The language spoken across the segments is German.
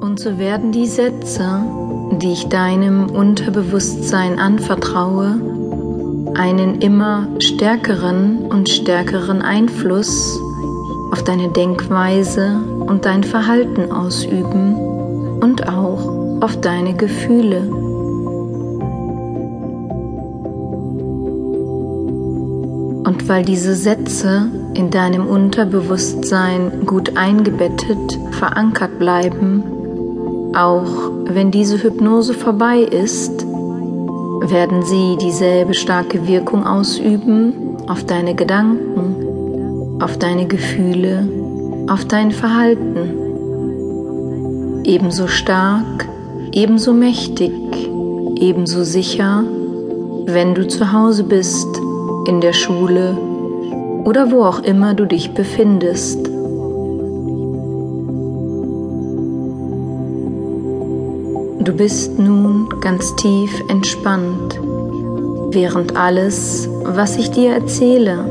Und so werden die Sätze, die ich deinem Unterbewusstsein anvertraue, einen immer stärkeren und stärkeren Einfluss auf deine Denkweise und dein Verhalten ausüben und auch auf deine Gefühle. Und weil diese Sätze in deinem Unterbewusstsein gut eingebettet, verankert bleiben, auch wenn diese Hypnose vorbei ist, werden sie dieselbe starke Wirkung ausüben auf deine Gedanken, auf deine Gefühle, auf dein Verhalten. Ebenso stark, ebenso mächtig, ebenso sicher, wenn du zu Hause bist, in der Schule oder wo auch immer du dich befindest. Du bist nun ganz tief entspannt, während alles, was ich dir erzähle,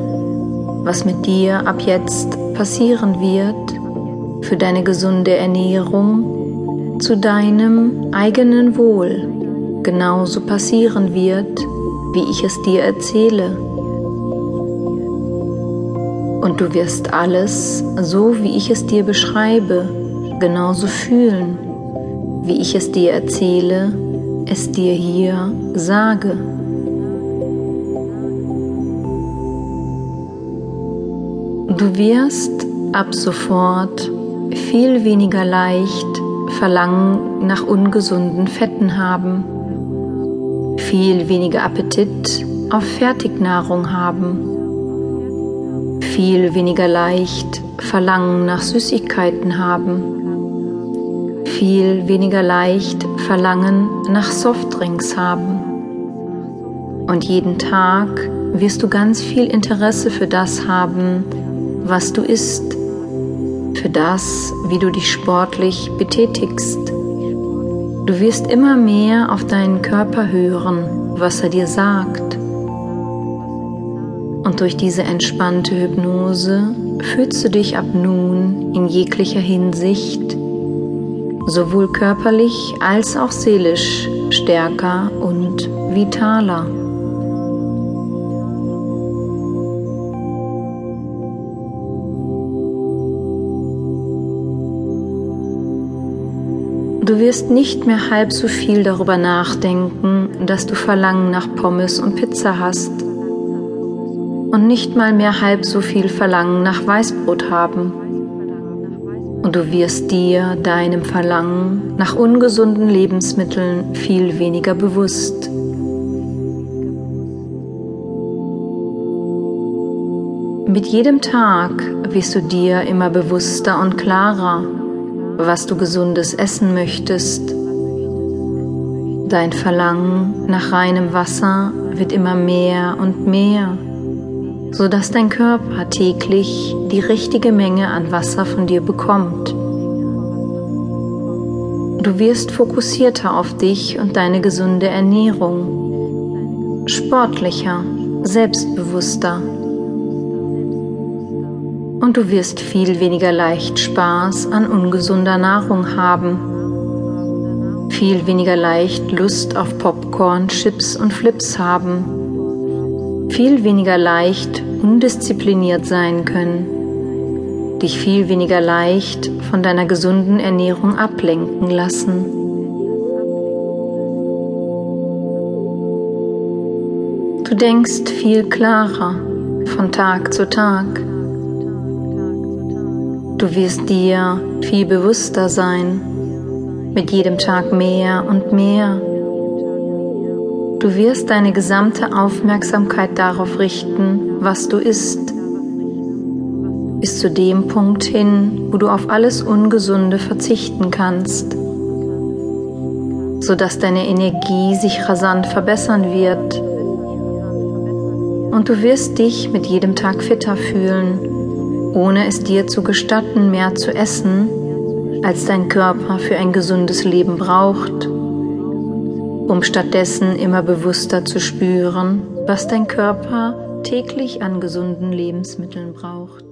was mit dir ab jetzt passieren wird, für deine gesunde Ernährung, zu deinem eigenen Wohl genauso passieren wird, wie ich es dir erzähle. Und du wirst alles, so wie ich es dir beschreibe, genauso fühlen wie ich es dir erzähle, es dir hier sage. Du wirst ab sofort viel weniger leicht Verlangen nach ungesunden Fetten haben, viel weniger Appetit auf Fertignahrung haben, viel weniger leicht Verlangen nach Süßigkeiten haben viel weniger leicht Verlangen nach Softdrinks haben. Und jeden Tag wirst du ganz viel Interesse für das haben, was du isst, für das, wie du dich sportlich betätigst. Du wirst immer mehr auf deinen Körper hören, was er dir sagt. Und durch diese entspannte Hypnose fühlst du dich ab nun in jeglicher Hinsicht sowohl körperlich als auch seelisch stärker und vitaler. Du wirst nicht mehr halb so viel darüber nachdenken, dass du Verlangen nach Pommes und Pizza hast. Und nicht mal mehr halb so viel Verlangen nach Weißbrot haben und du wirst dir deinem Verlangen nach ungesunden Lebensmitteln viel weniger bewusst. Mit jedem Tag wirst du dir immer bewusster und klarer, was du gesundes essen möchtest. Dein Verlangen nach reinem Wasser wird immer mehr und mehr sodass dein Körper täglich die richtige Menge an Wasser von dir bekommt. Du wirst fokussierter auf dich und deine gesunde Ernährung, sportlicher, selbstbewusster. Und du wirst viel weniger leicht Spaß an ungesunder Nahrung haben, viel weniger leicht Lust auf Popcorn, Chips und Flips haben viel weniger leicht undiszipliniert sein können, dich viel weniger leicht von deiner gesunden Ernährung ablenken lassen. Du denkst viel klarer von Tag zu Tag. Du wirst dir viel bewusster sein, mit jedem Tag mehr und mehr. Du wirst deine gesamte Aufmerksamkeit darauf richten, was du isst, bis zu dem Punkt hin, wo du auf alles Ungesunde verzichten kannst, sodass deine Energie sich rasant verbessern wird. Und du wirst dich mit jedem Tag fitter fühlen, ohne es dir zu gestatten, mehr zu essen, als dein Körper für ein gesundes Leben braucht um stattdessen immer bewusster zu spüren, was dein Körper täglich an gesunden Lebensmitteln braucht.